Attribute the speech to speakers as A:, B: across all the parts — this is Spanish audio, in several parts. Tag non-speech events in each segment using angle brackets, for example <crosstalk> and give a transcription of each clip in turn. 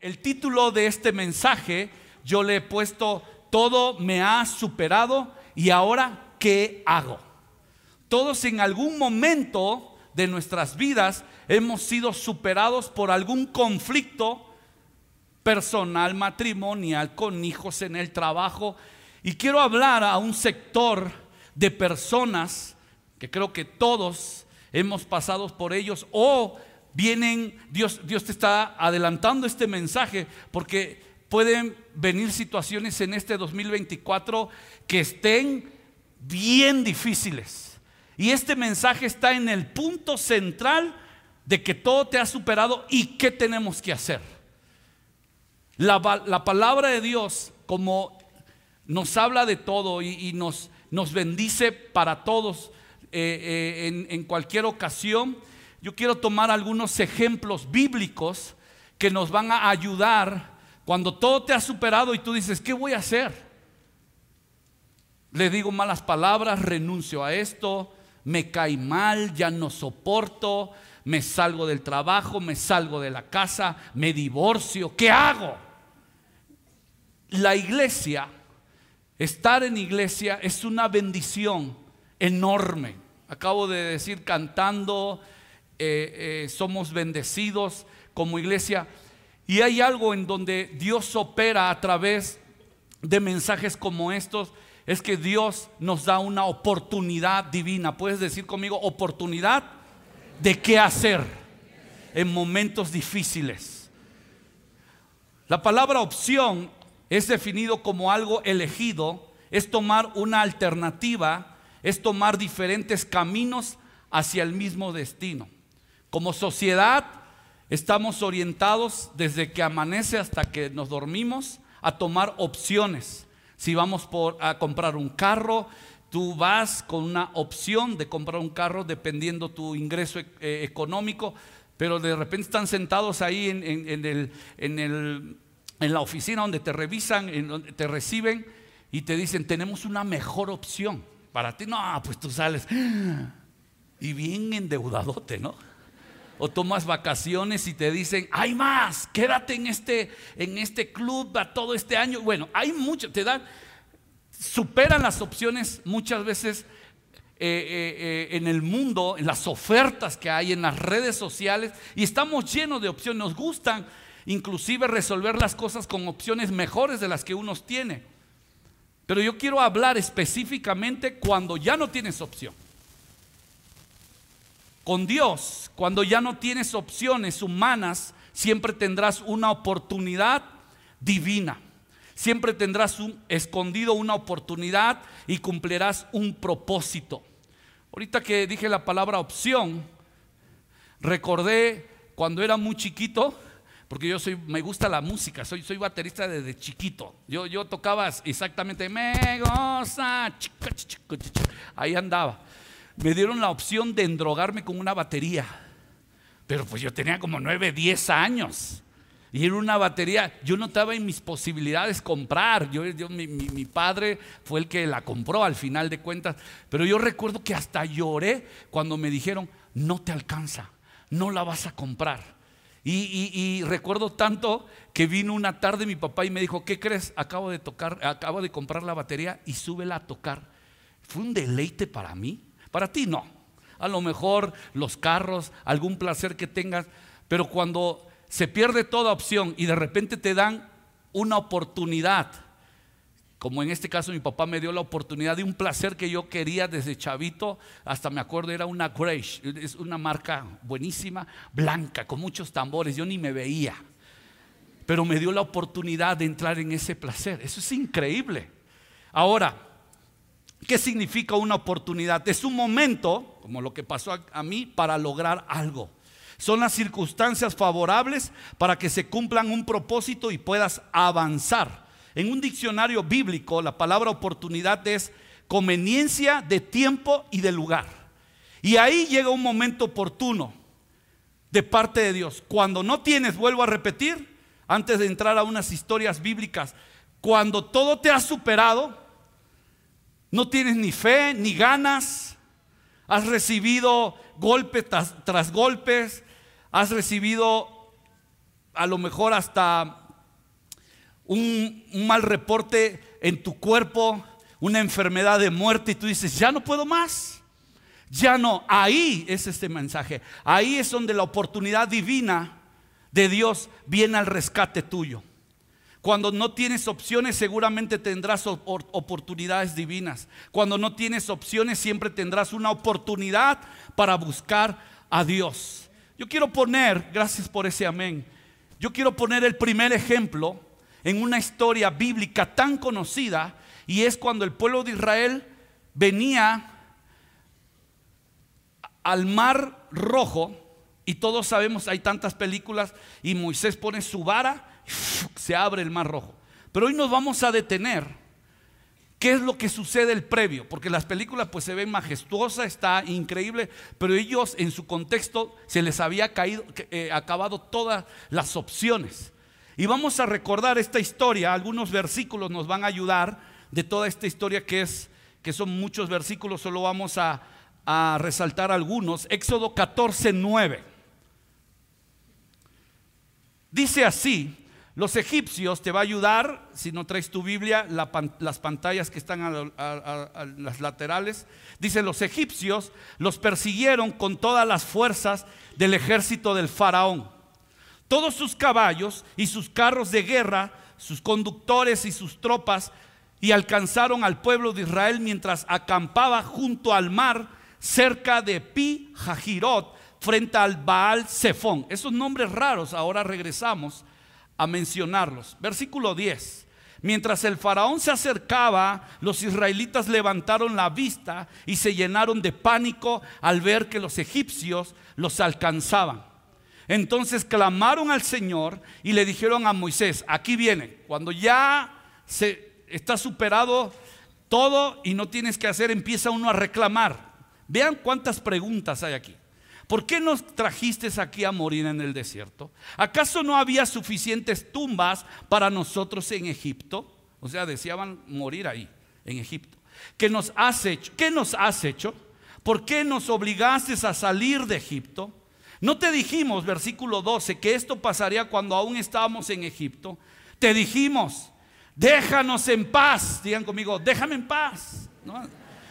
A: El título de este mensaje yo le he puesto, todo me ha superado y ahora, ¿qué hago? Todos en algún momento de nuestras vidas hemos sido superados por algún conflicto personal, matrimonial, con hijos en el trabajo. Y quiero hablar a un sector de personas que creo que todos hemos pasado por ellos o vienen, Dios, Dios te está adelantando este mensaje porque pueden venir situaciones en este 2024 que estén bien difíciles. Y este mensaje está en el punto central de que todo te ha superado y qué tenemos que hacer. La, palabra de Dios, como nos habla de todo y, nos, nos, bendice para todos eh, eh, en cualquier ocasión, yo quiero tomar algunos ejemplos bíblicos que nos van a ayudar cuando todo te ha superado y tú dices, ¿qué voy a hacer? Le digo malas palabras, renuncio a esto, me cae mal, ya no soporto, me salgo del trabajo, me salgo de la casa, me divorcio, ¿qué hago? La iglesia, estar en iglesia es una bendición enorme. Acabo de decir cantando eh, eh, somos bendecidos como iglesia. Y hay algo en donde Dios opera a través de mensajes como estos, es que Dios nos da una oportunidad divina. Puedes decir conmigo, oportunidad de qué hacer en momentos difíciles. La palabra opción es definido como algo elegido, es tomar una alternativa, es tomar diferentes caminos hacia el mismo destino. Como sociedad estamos orientados desde que amanece hasta que nos dormimos a tomar opciones. Si vamos a comprar un carro, tú vas con una opción de comprar un carro dependiendo tu ingreso e, eh, económico, pero de repente están sentados ahí en, en, la oficina donde te revisan, donde te reciben y te dicen, tenemos una mejor opción para ti. No, pues tú sales y bien endeudadote, ¿no? O tomas vacaciones y te dicen, hay más, quédate en este, en este club a todo este año. Bueno, hay mucho, te dan, superan las opciones muchas veces eh, eh, eh, en el mundo, en las ofertas que hay, en las redes sociales, y estamos llenos de opciones, nos gustan inclusive resolver las cosas con opciones mejores de las que uno tiene. Pero yo quiero hablar específicamente cuando ya no tienes opción. Con Dios, cuando ya no tienes opciones humanas, siempre tendrás una oportunidad divina. Siempre tendrás escondido una oportunidad y cumplirás un propósito. Ahorita que dije la palabra opción, recordé cuando era muy chiquito, porque yo soy, me gusta la música, soy, soy baterista desde chiquito. Yo, yo tocaba exactamente, me goza, ahí andaba me dieron la opción de endrogarme con una batería. Pero pues yo tenía como 9, 10 años. Y era una batería, yo no estaba en mis posibilidades comprar. Yo, mi, mi, padre fue el que la compró al final de cuentas. Pero yo recuerdo que hasta lloré cuando me dijeron, no te alcanza, no la vas a comprar. Y, y, recuerdo tanto que vino una tarde mi papá y me dijo, ¿qué crees? Acabo de tocar, acabo de comprar la batería y súbela a tocar. Fue un deleite para mí. Para ti no. A lo mejor los carros, algún placer que tengas, pero cuando se pierde toda opción y de repente te dan una oportunidad, como en este caso mi papá me dio la oportunidad de un placer que yo quería desde chavito, hasta me acuerdo era una Grace, es una marca buenísima, blanca, con muchos tambores, yo ni me veía, pero me dio la oportunidad de entrar en ese placer, eso es increíble. Ahora, ¿Qué significa una oportunidad? Es un momento, como lo que pasó a, mí, para lograr algo. Son las circunstancias favorables para que se cumplan un propósito y puedas avanzar. En un diccionario bíblico, la palabra oportunidad es conveniencia de tiempo y de lugar. Y ahí llega un momento oportuno de parte de Dios. Cuando no tienes, vuelvo a repetir, antes de entrar a unas historias bíblicas, cuando todo te ha superado, no tienes ni fe ni ganas. Has recibido golpe tras, golpes. Has recibido a lo mejor hasta un, un mal reporte en tu cuerpo, una enfermedad de muerte y tú dices, ya no puedo más. Ya no, ahí es este mensaje. Ahí es donde la oportunidad divina de Dios viene al rescate tuyo. Cuando no tienes opciones seguramente tendrás oportunidades divinas. Cuando no tienes opciones siempre tendrás una oportunidad para buscar a Dios. Yo quiero poner, gracias por ese amén, yo quiero poner el primer ejemplo en una historia bíblica tan conocida y es cuando el pueblo de Israel venía al mar rojo y todos sabemos, hay tantas películas y Moisés pone su vara se abre el mar rojo. Pero hoy nos vamos a detener. ¿Qué es lo que sucede el previo? Porque las películas pues se ven majestuosas, está increíble, pero ellos en su contexto se les había caído, eh, acabado todas las opciones. Y vamos a recordar esta historia, algunos versículos nos van a ayudar de toda esta historia que es, que son muchos versículos, solo vamos a, a resaltar algunos. Éxodo 14, 9. Dice así, los egipcios te va a ayudar, si no traes tu Biblia, las pantallas que están a, las laterales. Dice, los egipcios los persiguieron con todas las fuerzas del ejército del faraón. Todos sus caballos y sus carros de guerra, sus conductores y sus tropas, y alcanzaron al pueblo de Israel mientras acampaba junto al mar, cerca de Pi Jajirot, frente al Baal Zephón. Esos nombres raros, ahora regresamos a mencionarlos. Versículo 10. Mientras el faraón se acercaba, los israelitas levantaron la vista y se llenaron de pánico al ver que los egipcios los alcanzaban. Entonces clamaron al Señor y le dijeron a Moisés, aquí viene, cuando ya se está superado todo y no tienes que hacer, empieza uno a reclamar. Vean cuántas preguntas hay aquí. ¿Por qué nos trajiste aquí a morir en el desierto? ¿Acaso no había suficientes tumbas para nosotros en Egipto? O sea, deseaban morir ahí, en Egipto. ¿Qué nos has hecho? ¿Qué nos has hecho? ¿Por qué nos obligaste a salir de Egipto? ¿No te dijimos, versículo 12, que esto pasaría cuando aún estábamos en Egipto? Te dijimos, déjanos en paz. Digan conmigo, déjame en paz.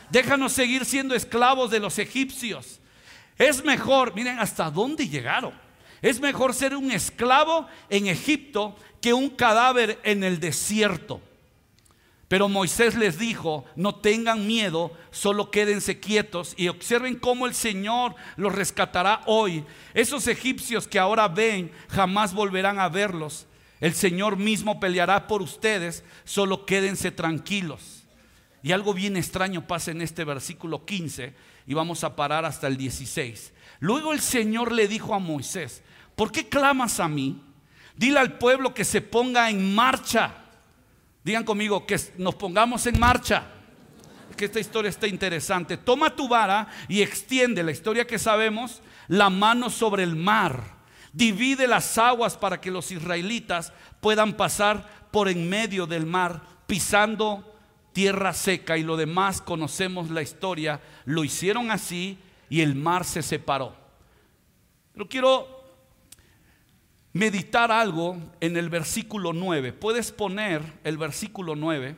A: Déjanos seguir siendo esclavos de los egipcios. Es mejor, miren hasta dónde llegaron. Es mejor ser un esclavo en Egipto que un cadáver en el desierto. Pero Moisés les dijo, no tengan miedo, solo quédense quietos y observen cómo el Señor los rescatará hoy. Esos egipcios que ahora ven jamás volverán a verlos. El Señor mismo peleará por ustedes, solo quédense tranquilos. Y algo bien extraño pasa en este versículo 15 y vamos a parar hasta el 16. Luego el Señor le dijo a Moisés, ¿por qué clamas a mí? Dile al pueblo que se ponga en marcha. Digan conmigo que nos pongamos en marcha. Que esta historia está interesante. Toma tu vara y extiende la historia que sabemos, la mano sobre el mar. Divide las aguas para que los israelitas puedan pasar por en medio del mar, pisando tierra seca y lo demás conocemos la historia, lo hicieron así y el mar se separó. Pero quiero meditar algo en el versículo 9. Puedes poner el versículo 9.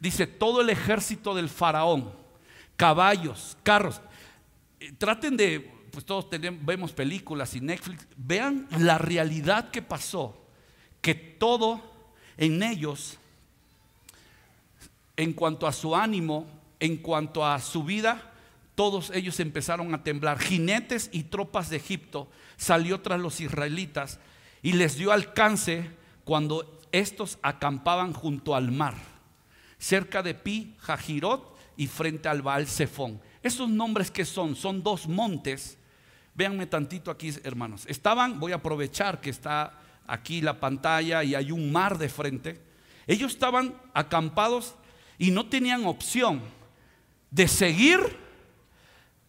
A: Dice, todo el ejército del faraón, caballos, carros. Eh, traten de, pues todos tenemos, vemos películas y Netflix, vean la realidad que pasó, que todo en ellos en cuanto a su ánimo, en cuanto a su vida, todos ellos empezaron a temblar. Jinetes y tropas de Egipto salió tras los israelitas y les dio alcance cuando estos acampaban junto al mar, cerca de Pi, Jajirot y frente al Baal Zephón. Esos nombres que son, son dos montes. Véanme tantito aquí, hermanos. Estaban, voy a aprovechar que está aquí la pantalla y hay un mar de frente. Ellos estaban acampados y no tenían opción de seguir.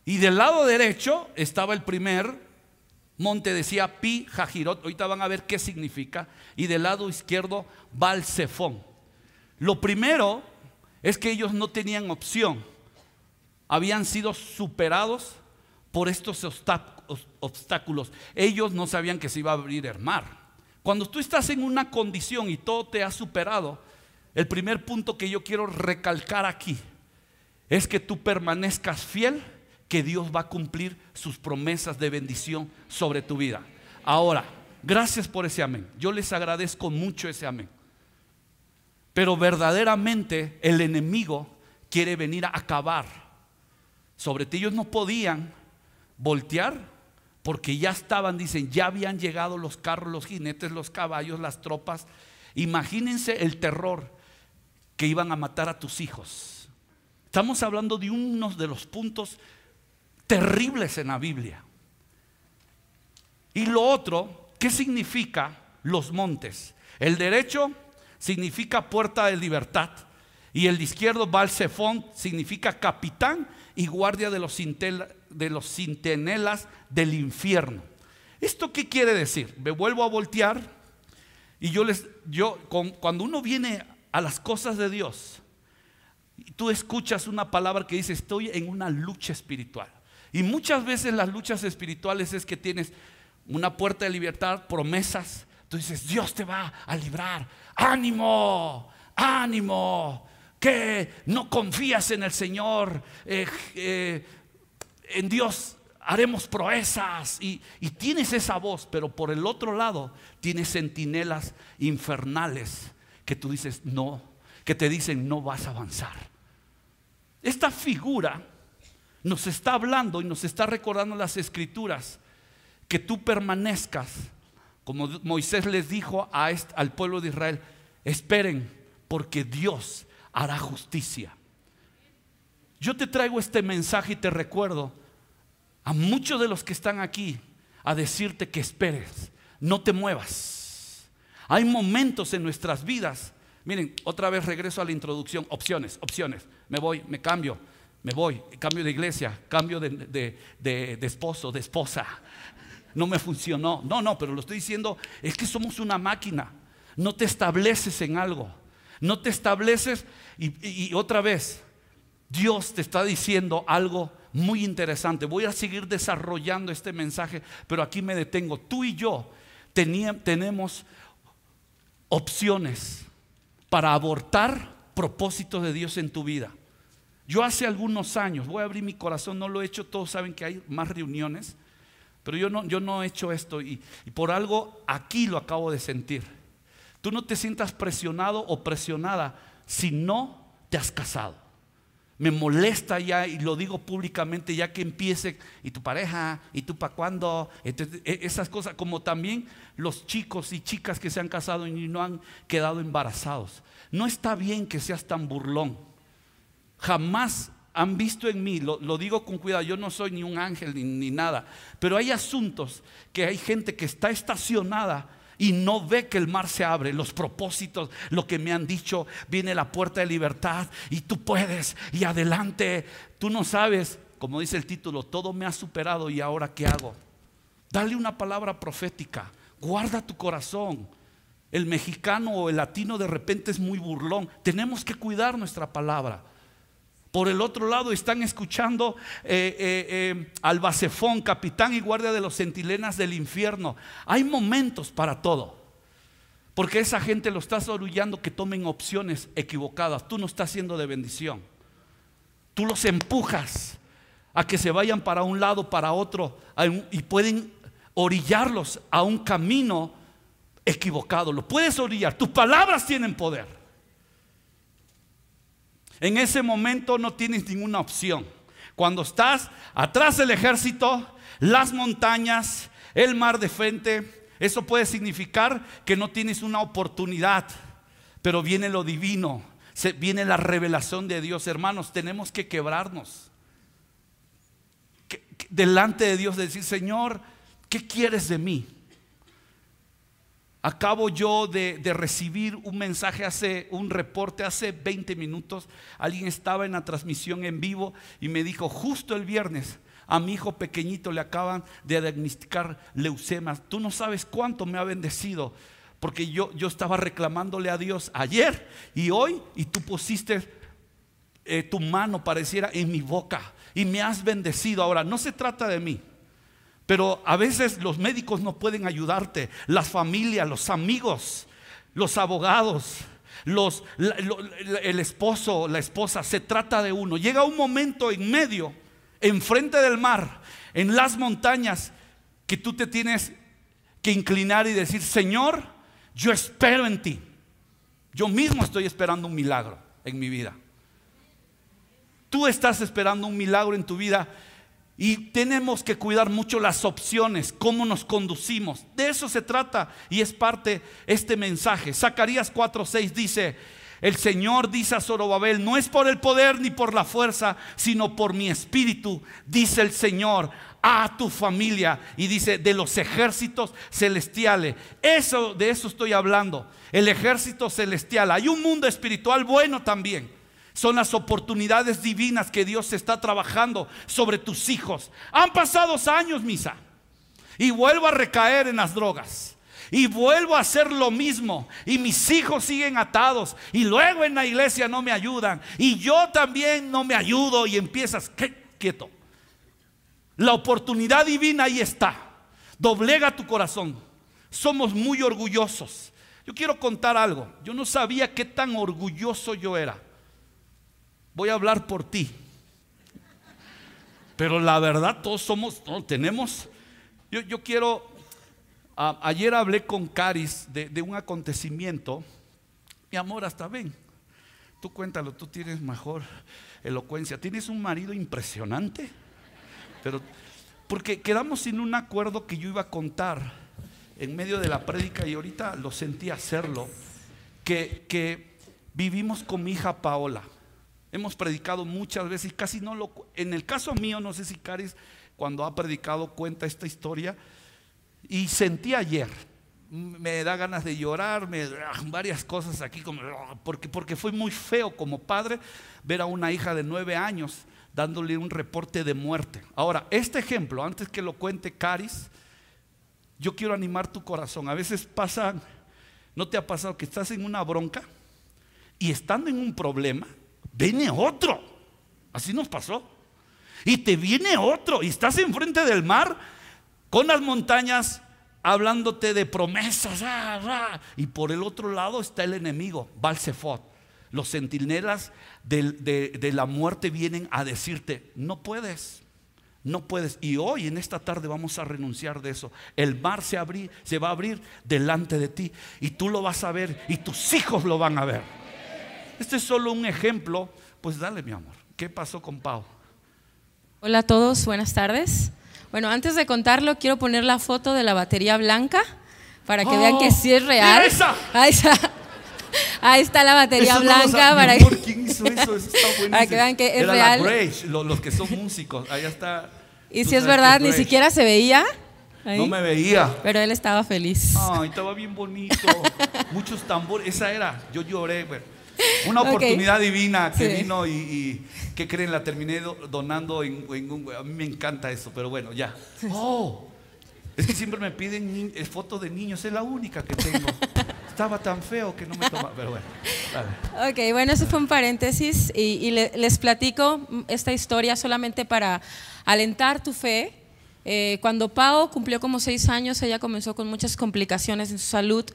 A: Y del lado derecho estaba el primer monte, decía Pi Jajirot. Ahorita van a ver qué significa. Y del lado izquierdo, Balsefón. Lo primero es que ellos no tenían opción. Habían sido superados por estos obstáculos. Ellos no sabían que se iba a abrir el mar. Cuando tú estás en una condición y todo te ha superado, el primer punto que yo quiero recalcar aquí es que tú permanezcas fiel, que Dios va a cumplir sus promesas de bendición sobre tu vida. Ahora, gracias por ese amén. Yo les agradezco mucho ese amén. Pero verdaderamente el enemigo quiere venir a acabar sobre ti. Ellos no podían voltear porque ya estaban, dicen, ya habían llegado los carros, los jinetes, los caballos, las tropas. Imagínense el terror que iban a matar a tus hijos. Estamos hablando de uno de los puntos terribles en la Biblia. Y lo otro, ¿qué significa los montes? El derecho significa puerta de libertad. Y el izquierdo, Balsefón, significa capitán y guardia de los, de los del infierno. ¿Esto qué quiere decir? Me vuelvo a voltear y yo les, yo, cuando uno viene a las cosas de Dios, tú escuchas una palabra que dice, estoy en una lucha espiritual. Y muchas veces las luchas espirituales es que tienes una puerta de libertad, promesas. Tú dices, Dios te va a librar. Ánimo, ánimo. Que no confías en el Señor. Eh, eh, en Dios haremos proezas. Y, y tienes esa voz, pero por el otro lado tienes centinelas infernales que tú dices, no, que te dicen, no vas a avanzar. Esta figura nos está hablando y nos está recordando las escrituras que tú permanezcas, como Moisés les dijo al pueblo de Israel, esperen porque Dios hará justicia. Yo te traigo este mensaje y te recuerdo a muchos de los que están aquí a decirte que esperes, no te muevas. Hay momentos en nuestras vidas, miren, otra vez regreso a la introducción, opciones, opciones, me voy, me cambio, me voy, cambio de iglesia, cambio de, esposo, de esposa. No me funcionó. No, no, pero lo estoy diciendo, es que somos una máquina. No te estableces en algo. No te estableces y, otra vez, Dios te está diciendo algo muy interesante. Voy a seguir desarrollando este mensaje, pero aquí me detengo. Tú y yo tenemos opciones para abortar propósitos de Dios en tu vida. Yo hace algunos años, voy a abrir mi corazón, no lo he hecho, todos saben que hay más reuniones, pero yo no, yo no he hecho esto y, y por algo aquí lo acabo de sentir. Tú no te sientas presionado o presionada si no te has casado. Me molesta ya y lo digo públicamente ya que empiece y tu pareja y tú para cuándo, e, esas cosas como también los chicos y chicas que se han casado y no han quedado embarazados. No está bien que seas tan burlón. Jamás han visto en mí, lo, digo con cuidado, yo no soy ni un ángel ni, nada, pero hay asuntos que hay gente que está estacionada y no ve que el mar se abre, los propósitos, lo que me han dicho, viene la puerta de libertad y tú puedes y adelante, tú no sabes, como dice el título, todo me ha superado y ahora qué hago. Dale una palabra profética, guarda tu corazón. El mexicano o el latino de repente es muy burlón, tenemos que cuidar nuestra palabra. Por el otro lado están escuchando eh, eh, eh, al Basefón, capitán y guardia de los centilenas del infierno. Hay momentos para todo. Porque esa gente lo estás orullando que tomen opciones equivocadas. Tú no estás siendo de bendición. Tú los empujas a que se vayan para un lado, para otro, y pueden orillarlos a un camino equivocado. Lo puedes orillar. Tus palabras tienen poder. En ese momento no tienes ninguna opción. Cuando estás atrás del ejército, las montañas, el mar de frente, eso puede significar que no tienes una oportunidad, pero viene lo divino, viene la revelación de Dios. Hermanos, tenemos que quebrarnos delante de Dios, decir, Señor, ¿qué quieres de mí? Acabo yo de, recibir un mensaje hace, un reporte hace 20 minutos. Alguien estaba en la transmisión en vivo y me dijo, justo el viernes, a mi hijo pequeñito le acaban de diagnosticar leucemia. Tú no sabes cuánto me ha bendecido. Porque yo, yo estaba reclamándole a Dios ayer y hoy y tú pusiste eh, tu mano pareciera en mi boca y me has bendecido. Ahora, no se trata de mí. Pero a veces los médicos no pueden ayudarte, las familias, los amigos, los abogados, los, el esposo, la esposa, se trata de uno. Llega un momento en medio, enfrente del mar, en las montañas, que tú te tienes que inclinar y decir, Señor, yo espero en ti. Yo mismo estoy esperando un milagro en mi vida. Tú estás esperando un milagro en tu vida y tenemos que cuidar mucho las opciones, cómo nos conducimos. De eso se trata y es parte este mensaje. Zacarías 4:6 dice, el Señor dice a Zorobabel, no es por el poder ni por la fuerza, sino por mi espíritu, dice el Señor a tu familia y dice de los ejércitos celestiales. Eso de eso estoy hablando. El ejército celestial. Hay un mundo espiritual bueno también. Son las oportunidades divinas que Dios está trabajando sobre tus hijos. Han pasado años, misa. Y vuelvo a recaer en las drogas. Y vuelvo a hacer lo mismo. Y mis hijos siguen atados. Y luego en la iglesia no me ayudan. Y yo también no me ayudo. Y empiezas, quieto. La oportunidad divina ahí está. Doblega tu corazón. Somos muy orgullosos. Yo quiero contar algo. Yo no sabía qué tan orgulloso yo era voy a hablar por ti. Pero la verdad, todos somos, no, tenemos. Yo, quiero, ayer hablé con Caris de, de, un acontecimiento. Mi amor, hasta ven. Tú cuéntalo, tú tienes mejor elocuencia. Tienes un marido impresionante. Pero, porque quedamos sin un acuerdo que yo iba a contar en medio de la prédica y ahorita lo sentí hacerlo. Que, que vivimos con mi hija Paola. Hemos predicado muchas veces casi no lo... En el caso mío, no sé si Caris cuando ha predicado cuenta esta historia y sentí ayer, me da ganas de llorar, me, varias cosas aquí, como, porque, porque fue muy feo como padre ver a una hija de nueve años dándole un reporte de muerte. Ahora, este ejemplo, antes que lo cuente Caris, yo quiero animar tu corazón. A veces pasa, ¿no te ha pasado que estás en una bronca y estando en un problema, viene otro. Así nos pasó. Y te viene otro. Y estás enfrente del mar con las montañas hablándote de promesas. Y por el otro lado está el enemigo, Balsefot. Los centinelas de, la muerte vienen a decirte, no puedes. No puedes. Y hoy, en esta tarde, vamos a renunciar de eso. El mar se, se va a abrir delante de ti. Y tú lo vas a ver. Y tus hijos lo van a ver. Este es solo un ejemplo. Pues dale, mi amor. ¿Qué pasó con Pau?
B: Hola a todos, buenas tardes. Bueno, antes de contarlo, quiero poner la foto de la batería blanca para que vean que sí es real.
A: Esa. <laughs>
B: Ahí está. Ahí está la batería blanca para,
A: ¿quién hizo eso? Eso está <laughs>
B: para que vean que es real.
A: los, que son músicos, ahí está.
B: Y si es verdad, ni siquiera se veía.
A: No me veía.
B: Pero él estaba feliz.
A: Ay, estaba bien bonito. <laughs> Muchos tambores. Esa era. Yo lloré. Una oportunidad divina que vino y, que creen la terminé donando en, un... A mí me encanta eso, pero bueno, ya. Oh, es que siempre me piden eh, fotos de niños, es la única que tengo. <laughs> Estaba tan feo que no me toma, pero bueno.
B: Ok, bueno, eso fue un paréntesis y, les platico esta historia solamente para alentar tu fe. Eh, cuando Pau cumplió como seis años, ella comenzó con muchas complicaciones en su salud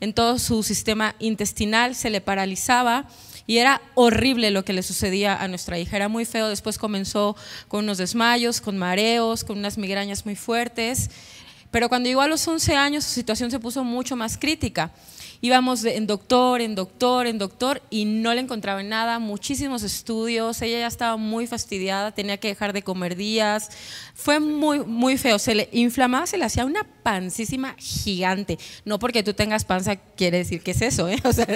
B: en todo su sistema intestinal, se le paralizaba y era horrible lo que le sucedía a nuestra hija, era muy feo, después comenzó con unos desmayos, con mareos, con unas migrañas muy fuertes, pero cuando llegó a los 11 años su situación se puso mucho más crítica. Íbamos en doctor, en doctor, en doctor y no le encontraba nada, muchísimos estudios, ella ya estaba muy fastidiada, tenía que dejar de comer días, fue muy, muy feo, se le inflamaba, se le hacía una pancísima gigante, no porque tú tengas panza quiere decir que es eso, ¿eh? <laughs> O sea,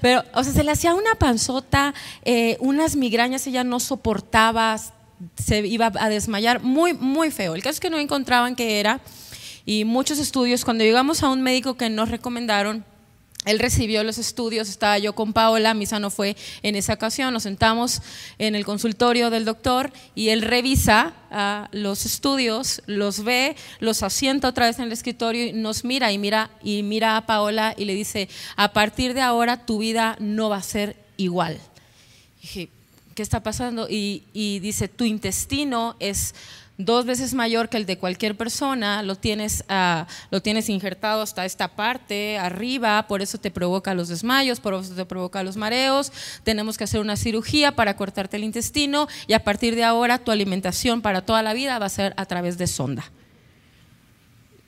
B: pero, o sea, se le hacía una panzota, eh, unas migrañas ella no soportaba, se iba a desmayar, muy, muy feo. El caso es que no encontraban qué era y muchos estudios. Cuando llegamos a un médico que nos recomendaron, él recibió los estudios, estaba yo con Paola, misa no fue en esa ocasión, nos sentamos en el consultorio del doctor y él revisa ah, los estudios, los ve, los asienta otra vez en el escritorio y nos mira y mira y mira a Paola y le dice, a partir de ahora tu vida no va a ser igual. dije, ¿qué está pasando? y dice, tu intestino es dos veces mayor que el de cualquier persona, lo tienes, ah, lo tienes injertado hasta esta parte, arriba, por eso te provoca los desmayos, por eso te provoca los mareos, tenemos que hacer una cirugía para cortarte el intestino y a partir de ahora tu alimentación para toda la vida va a ser a través de sonda.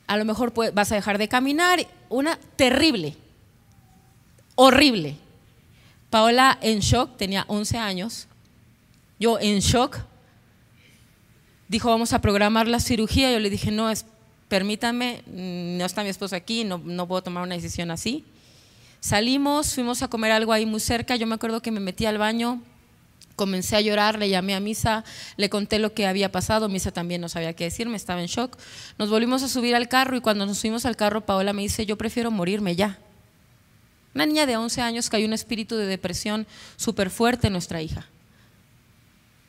B: A lo mejor vas a dejar de caminar, una terrible, horrible. Paola en shock, tenía 11 años, yo en shock, dijo, vamos a programar la cirugía. Yo le dije, no, es, permítame, mm, no está mi esposo aquí, no, no puedo tomar una decisión así. Salimos, fuimos a comer algo ahí muy cerca. Yo me acuerdo que me metí al baño, comencé a llorar, le llamé a Misa, le conté lo que había pasado. Misa también no sabía qué decirme, estaba en shock. Nos volvimos a subir al carro y cuando nos subimos al carro, Paola me dice, yo prefiero morirme ya. Una niña de 11 años hay un espíritu de depresión súper fuerte en nuestra hija.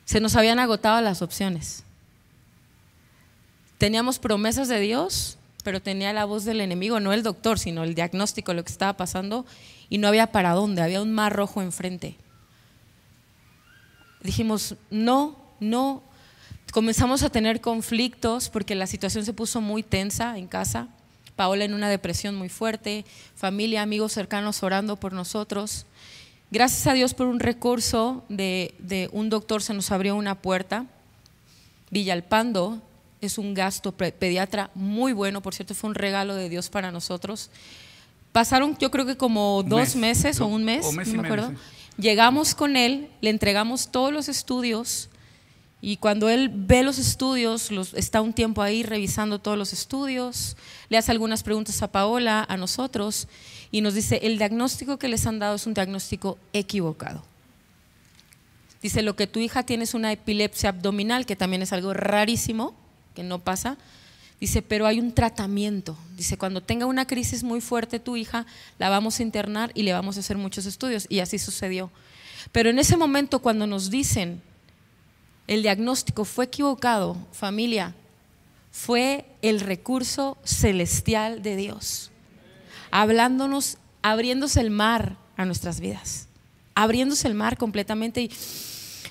B: Se nos habían agotado las opciones. Teníamos promesas de Dios, pero tenía la voz del enemigo, no el doctor, sino el diagnóstico, lo que estaba pasando, y no había para dónde, había un mar rojo enfrente. Dijimos, no, no. Comenzamos a tener conflictos porque la situación se puso muy tensa en casa. Paola en una depresión muy fuerte, familia, amigos cercanos orando por nosotros. Gracias a Dios por un recurso de, de un doctor se nos abrió una puerta. Villalpando, es un gasto pediatra muy bueno, por cierto, fue un regalo de Dios para nosotros. Pasaron yo creo que como dos meses o un mes, no me acuerdo. Llegamos con él, le entregamos todos los estudios y cuando él ve los estudios, los, está un tiempo ahí revisando todos los estudios, le hace algunas preguntas a Paola, a nosotros, y nos dice, el diagnóstico que les han dado es un diagnóstico equivocado. Dice, lo que tu hija tiene es una epilepsia abdominal, que también es algo rarísimo, que no pasa. Dice, pero hay un tratamiento. Dice, cuando tenga una crisis muy fuerte tu hija, la vamos a internar y le vamos a hacer muchos estudios. Y así sucedió. Pero en ese momento cuando nos dicen, el diagnóstico fue equivocado, familia, fue el recurso celestial de Dios. Hablándonos, abriéndose el mar a nuestras vidas. Abriéndose el mar completamente y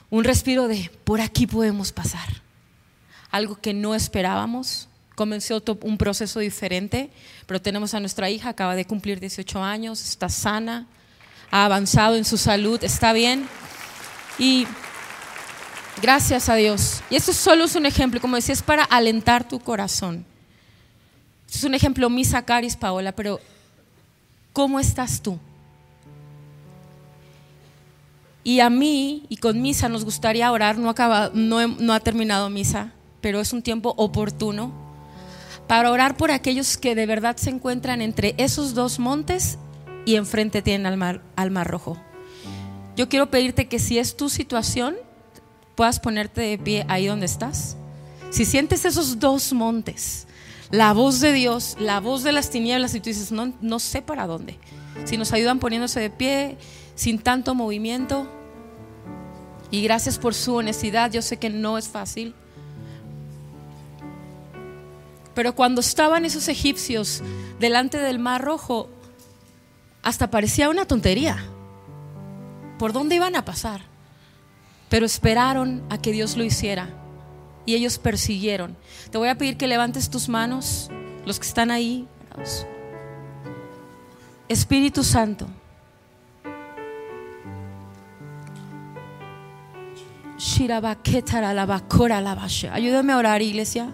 B: un respiro de, por aquí podemos pasar algo que no esperábamos. Comenzó un proceso diferente, pero tenemos a nuestra hija, acaba de cumplir 18 años, está sana, ha avanzado en su salud, está bien. Y gracias a Dios. Y esto solo es un ejemplo, como decía, es para alentar tu corazón. es un ejemplo, Misa Caris, Paola, pero ¿cómo estás tú? Y a mí y con misa nos gustaría orar, no, acaba, no, no ha terminado misa pero es un tiempo oportuno para orar por aquellos que de verdad se encuentran entre esos dos montes y enfrente tienen al mar, rojo. Yo quiero pedirte que si es tu situación, puedas ponerte de pie ahí donde estás. Si sientes esos dos montes, la voz de Dios, la voz de las tinieblas, y tú dices, no, no sé para dónde. Si nos ayudan poniéndose de pie, sin tanto movimiento. Y gracias por su honestidad, yo sé que no es fácil. Pero cuando estaban esos egipcios delante del mar rojo, hasta parecía una tontería. ¿Por dónde iban a pasar? Pero esperaron a que Dios lo hiciera y ellos persiguieron. Te voy a pedir que levantes tus manos, los que están ahí. Espíritu Santo. Ayúdame a orar, iglesia.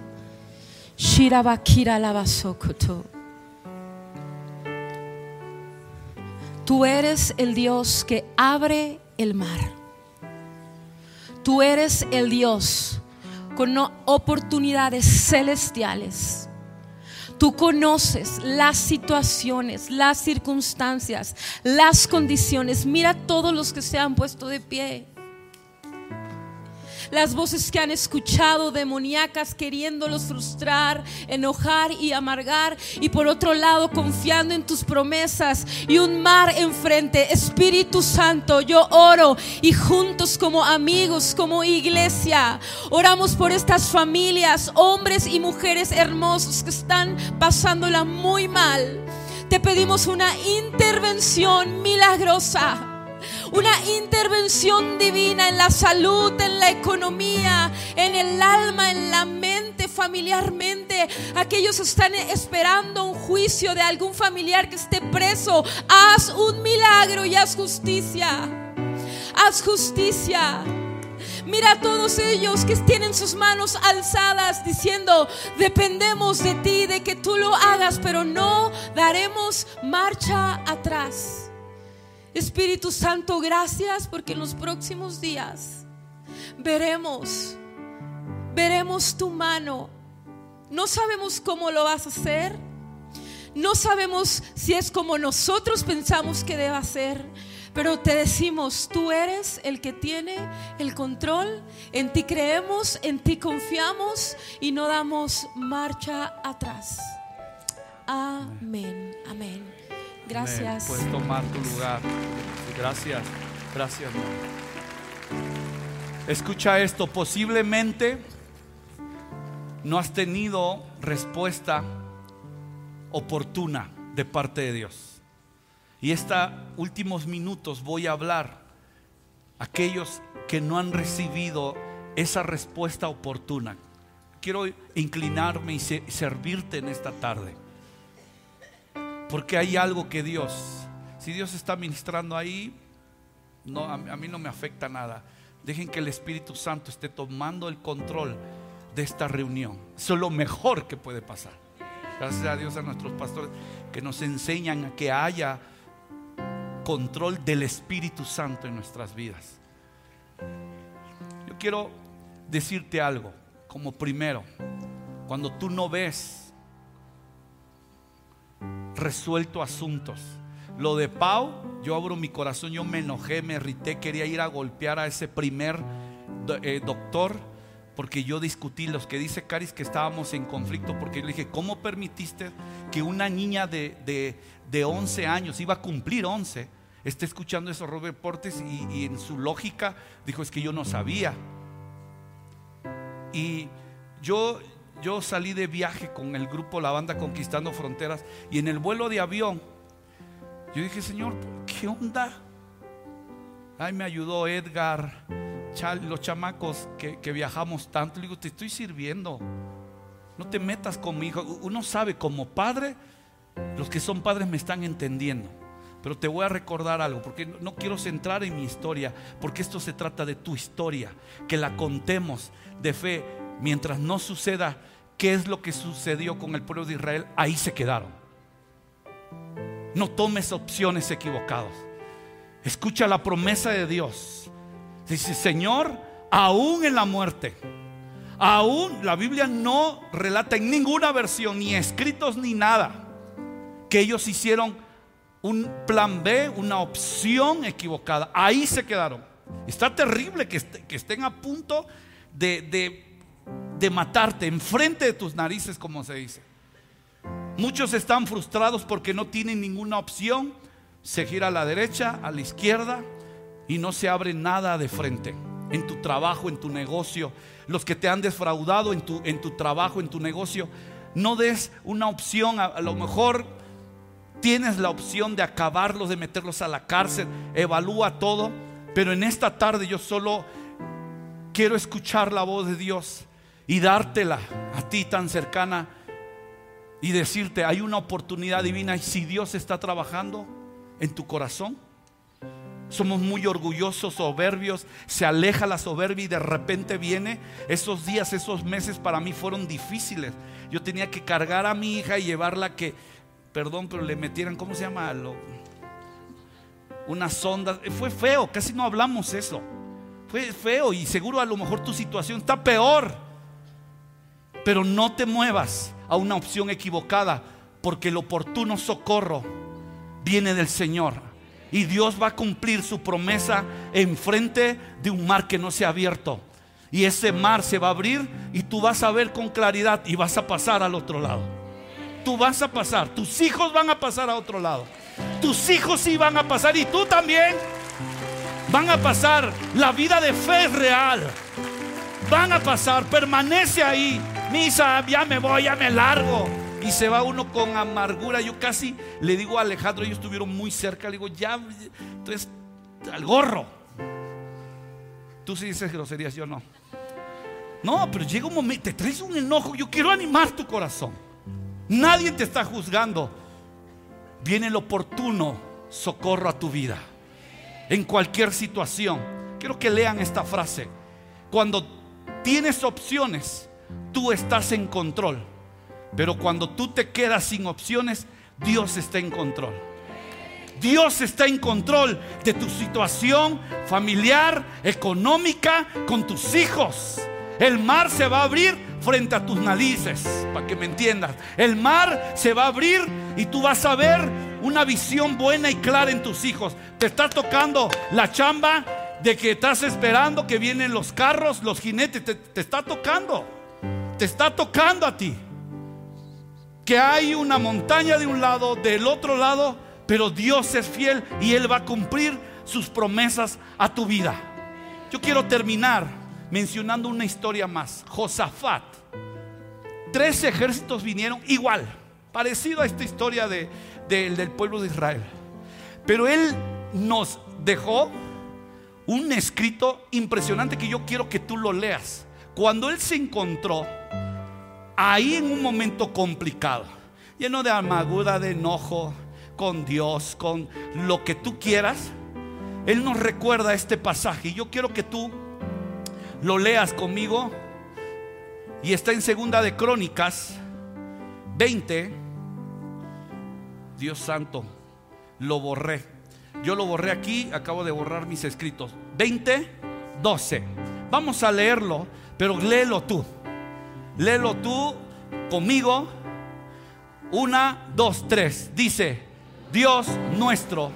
B: Tú eres el Dios que abre el mar. Tú eres el Dios con oportunidades celestiales. Tú conoces las situaciones, las circunstancias, las condiciones. Mira todos los que se han puesto de pie las voces que han escuchado demoníacas queriéndolos frustrar, enojar y amargar, y por otro lado confiando en tus promesas y un mar enfrente. Espíritu Santo, yo oro y juntos como amigos, como iglesia, oramos por estas familias, hombres y mujeres hermosos que están pasándola muy mal. Te pedimos una intervención milagrosa una intervención divina en la salud, en la economía, en el alma, en la mente familiarmente. Aquellos están esperando un juicio de algún familiar que esté preso. Haz un milagro y haz justicia. Haz justicia. Mira a todos ellos que tienen sus manos alzadas diciendo, dependemos de ti, de que tú lo hagas, pero no daremos marcha atrás. Espíritu Santo, gracias porque en los próximos días veremos, veremos tu mano. No sabemos cómo lo vas a hacer. No sabemos si es como nosotros pensamos que deba ser. Pero te decimos, tú eres el que tiene el control, en ti creemos, en ti confiamos y no damos marcha atrás. Amén, amén. Gracias.
A: Puedes tomar tu lugar. Gracias, gracias. Escucha esto, posiblemente no has tenido respuesta oportuna de parte de Dios. Y estos últimos minutos voy a hablar a aquellos que no han recibido esa respuesta oportuna. Quiero inclinarme y servirte en esta tarde. Porque hay algo que Dios, si Dios está ministrando ahí, no, a, mí no me afecta nada. Dejen que el Espíritu Santo esté tomando el control de esta reunión. Eso es lo mejor que puede pasar. Gracias a Dios a nuestros pastores que nos enseñan a que haya control del Espíritu Santo en nuestras vidas. Yo quiero decirte algo, como primero, cuando tú no ves resuelto asuntos, lo de Pau, yo abro mi corazón, yo me enojé, me irrité, quería ir a golpear a ese primer eh, doctor porque yo discutí los que dice Caris que estábamos en conflicto, porque yo le dije, ¿cómo permitiste que una niña de, de, de 11 años, iba a cumplir 11, está escuchando esos reportes y, y en su lógica dijo, es que yo no sabía. Y yo, yo salí de viaje con el grupo La Banda Conquistando Fronteras y en el vuelo de avión, yo dije, Señor, ¿qué onda? Ay, me ayudó Edgar, los chamacos que, que viajamos tanto. Le digo, te estoy sirviendo. No te metas con mi hijo. Uno sabe como padre, los que son padres me están entendiendo. Pero te voy a recordar algo, porque no quiero centrar en mi historia, porque esto se trata de tu historia, que la contemos de fe. Mientras no suceda qué es lo que sucedió con el pueblo de Israel, ahí se quedaron. No tomes opciones equivocadas. Escucha la promesa de Dios. Dice, Señor, aún en la muerte, aún la Biblia no relata en ninguna versión, ni escritos ni nada, que ellos hicieron un plan B, una opción equivocada. Ahí se quedaron. Está terrible que, estén a punto de, de matarte enfrente de tus narices, como se dice. Muchos están frustrados porque no tienen ninguna opción. Se gira a la derecha, a la izquierda y no se abre nada de frente. En tu trabajo, en tu negocio, los que te han defraudado en tu, en tu trabajo, en tu negocio, no des una opción. a lo mejor Tienes la opción de acabarlos, de meterlos a la cárcel. Evalúa todo. Pero en esta tarde yo solo quiero escuchar la voz de Dios y dártela a ti tan cercana y decirte, hay una oportunidad divina y si Dios está trabajando en tu corazón. Somos muy orgullosos, soberbios, se aleja la soberbia y de repente viene. Esos días, esos meses para mí fueron difíciles. Yo tenía que cargar a mi hija y llevarla que perdón, pero le metieran, ¿cómo se llama? Lo, una sonda. Fue feo, casi no hablamos eso. Fue feo y seguro a lo mejor tu situación está peor. Pero no te muevas a una opción equivocada, porque el oportuno socorro viene del Señor. Y Dios va a cumplir su promesa enfrente de un mar que no se ha abierto. Y ese mar se va a abrir y tú vas a ver con claridad y vas a pasar al otro lado tú vas a pasar, tus hijos van a pasar a otro lado. Tus hijos sí van a pasar y tú también van a pasar. La vida de fe es real. Van a pasar, permanece ahí. Misa, ya me voy, ya me largo. Y se va uno con amargura. Yo casi le digo a Alejandro, ellos estuvieron muy cerca. Le digo, ya, entonces, al gorro. Tú sí dices groserías, yo no. No, pero llega un momento, te traes un enojo, yo quiero animar tu corazón. Nadie te está juzgando. Viene el oportuno socorro a tu vida. En cualquier situación. Quiero que lean esta frase. Cuando tienes opciones, tú estás en control. Pero cuando tú te quedas sin opciones, Dios está en control. Dios está en control de tu situación familiar, económica, con tus hijos. El mar se va a abrir frente a tus narices, para que me entiendas. El mar se va a abrir y tú vas a ver una visión buena y clara en tus hijos. Te está tocando la chamba de que estás esperando que vienen los carros, los jinetes. Te, te está tocando. Te está tocando a ti. Que hay una montaña de un lado, del otro lado, pero Dios es fiel y Él va a cumplir sus promesas a tu vida. Yo quiero terminar mencionando una historia más. Josafat. Tres ejércitos vinieron igual, parecido a esta historia de, del pueblo de Israel. Pero él nos dejó un escrito impresionante que yo quiero que tú lo leas. Cuando él se encontró ahí en un momento complicado, lleno de amargura, de enojo con Dios, con lo que tú quieras, él nos recuerda este pasaje. Y yo quiero que tú lo leas conmigo. Y está en segunda de Crónicas 20. Dios santo, lo borré. Yo lo borré aquí, acabo de borrar mis escritos. 20, 12. Vamos a leerlo, pero léelo tú. Léelo tú conmigo. Una, dos, tres. Dice, Dios nuestro,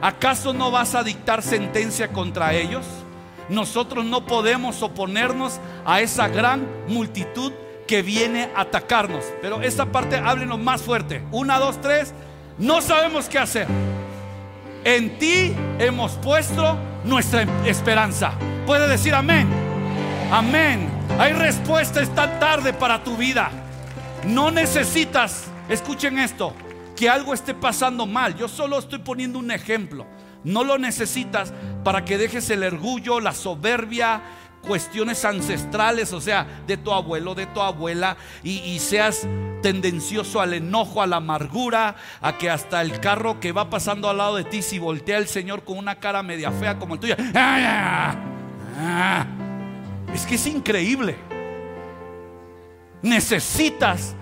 A: ¿acaso no vas a dictar sentencia contra ellos? nosotros no podemos oponernos a esa gran multitud que viene a atacarnos. Pero esta parte háblenos más fuerte. Una, dos, tres. No sabemos qué hacer. En ti hemos puesto nuestra esperanza. Puede decir amén. Amén. Hay respuesta esta tarde para tu vida. No necesitas, escuchen esto, que algo esté pasando mal. Yo solo estoy poniendo un ejemplo. No lo necesitas para que dejes el orgullo, la soberbia, cuestiones ancestrales, o sea, de tu abuelo, de tu abuela, y, seas tendencioso al enojo, a la amargura, a que hasta el carro que va pasando al lado de ti, si voltea el Señor con una cara media fea como el tuyo, ¡ah, es que es increíble. Necesitas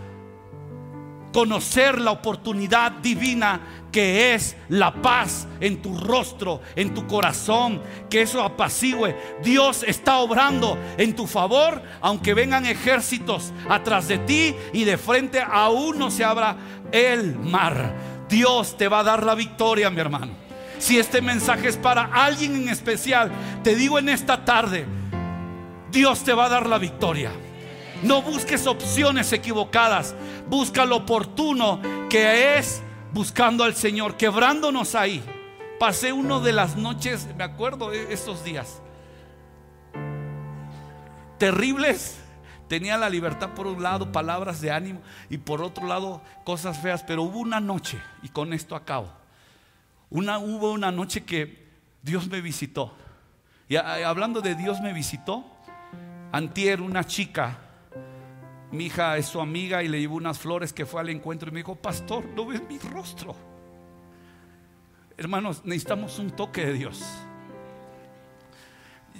A: conocer la oportunidad divina que es la paz en tu rostro, en tu corazón, que eso apacigüe. Dios está obrando en tu favor, aunque vengan ejércitos atrás de ti y de frente aún no se abra el mar. Dios te va a dar la victoria, mi hermano. Si este mensaje es para alguien en especial, te digo en esta tarde, Dios te va a dar la victoria. No busques opciones equivocadas. Busca lo oportuno que es buscando al Señor, quebrándonos ahí. Pasé uno de las noches, me acuerdo de estos días, terribles. Tenía la libertad por un lado, palabras de ánimo, y por otro lado, cosas feas. Pero hubo una noche, y con esto acabo. Una, hubo una noche que Dios me visitó. Y hablando de Dios me visitó, antier una chica mi hija es su amiga y le llevó unas flores que fue al encuentro y me dijo, pastor, ¿no ves mi rostro? Hermanos, necesitamos un toque de Dios.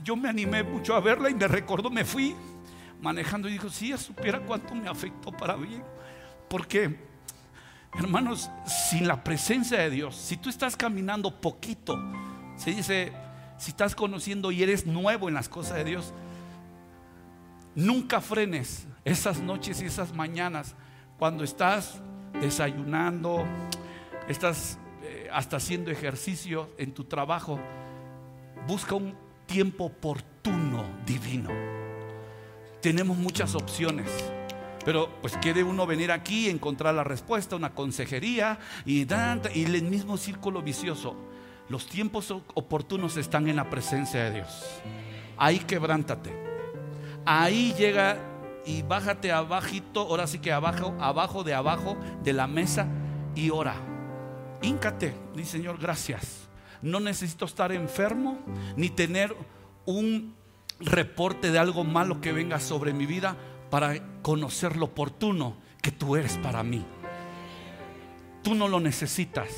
A: Yo me animé mucho a verla y me recordó, me fui manejando y dijo, si ella supiera cuánto me afectó para bien. Porque, hermanos, sin la presencia de Dios, si tú estás caminando poquito, se dice, si estás conociendo y eres nuevo en las cosas de Dios, Nunca frenes esas noches y esas mañanas cuando estás desayunando, estás eh, hasta haciendo ejercicio en tu trabajo. Busca un tiempo oportuno, divino. Tenemos muchas opciones. Pero pues quiere uno venir aquí, encontrar la respuesta, una consejería y, y el mismo círculo vicioso. Los tiempos oportunos están en la presencia de Dios. Ahí quebrántate. Ahí llega y bájate abajito, ahora sí que abajo, abajo de abajo de la mesa y ora. Híncate, dice Señor, gracias. No necesito estar enfermo ni tener un reporte de algo malo que venga sobre mi vida para conocer lo oportuno que tú eres para mí. Tú no lo necesitas.